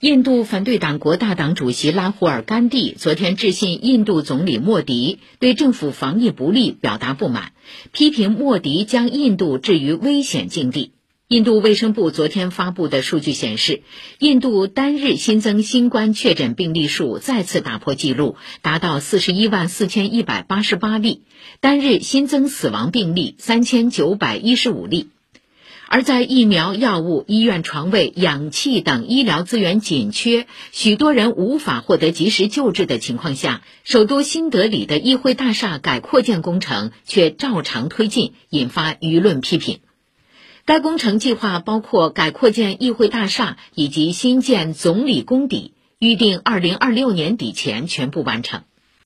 印度反对党国大党主席拉胡尔·甘地昨天致信印度总理莫迪，对政府防疫不力表达不满，批评莫迪将印度置于危险境地。印度卫生部昨天发布的数据显示，印度单日新增新冠确诊病例数再次打破纪录，达到四十一万四千一百八十八例，单日新增死亡病例三千九百一十五例。而在疫苗、药物、医院床位、氧气等医疗资源紧缺，许多人无法获得及时救治的情况下，首都新德里的议会大厦改扩建工程却照常推进，引发舆论批评。该工程计划包括改扩建议会大厦以及新建总理公邸，预定二零二六年底前全部完成。